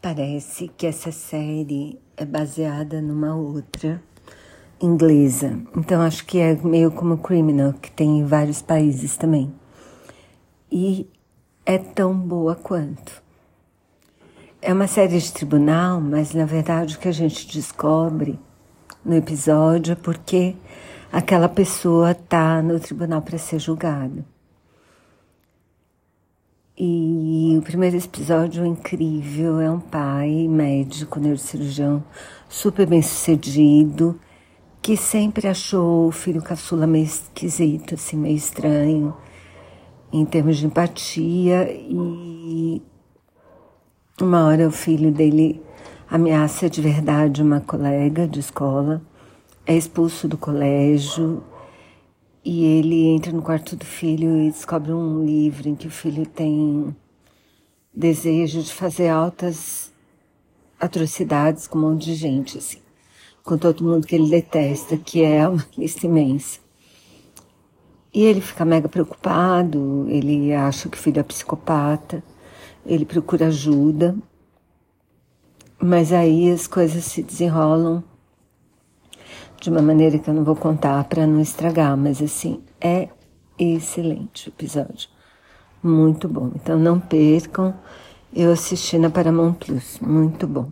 Parece que essa série é baseada numa outra inglesa. Então acho que é meio como Criminal, que tem em vários países também. E é tão boa quanto. É uma série de tribunal, mas na verdade o que a gente descobre no episódio é porque aquela pessoa está no tribunal para ser julgada. E o primeiro episódio incrível, é um pai médico, neurocirurgião, super bem sucedido, que sempre achou o filho caçula meio esquisito, assim, meio estranho, em termos de empatia. E uma hora o filho dele ameaça de verdade uma colega de escola, é expulso do colégio e ele entra no quarto do filho e descobre um livro em que o filho tem desejo de fazer altas atrocidades com um monte de gente, assim, com todo mundo que ele detesta, que é uma lista imensa. E ele fica mega preocupado, ele acha que o filho é psicopata, ele procura ajuda, mas aí as coisas se desenrolam de uma maneira que eu não vou contar para não estragar, mas assim, é excelente o episódio. Muito bom. Então não percam. Eu assisti na Paramount Plus. Muito bom.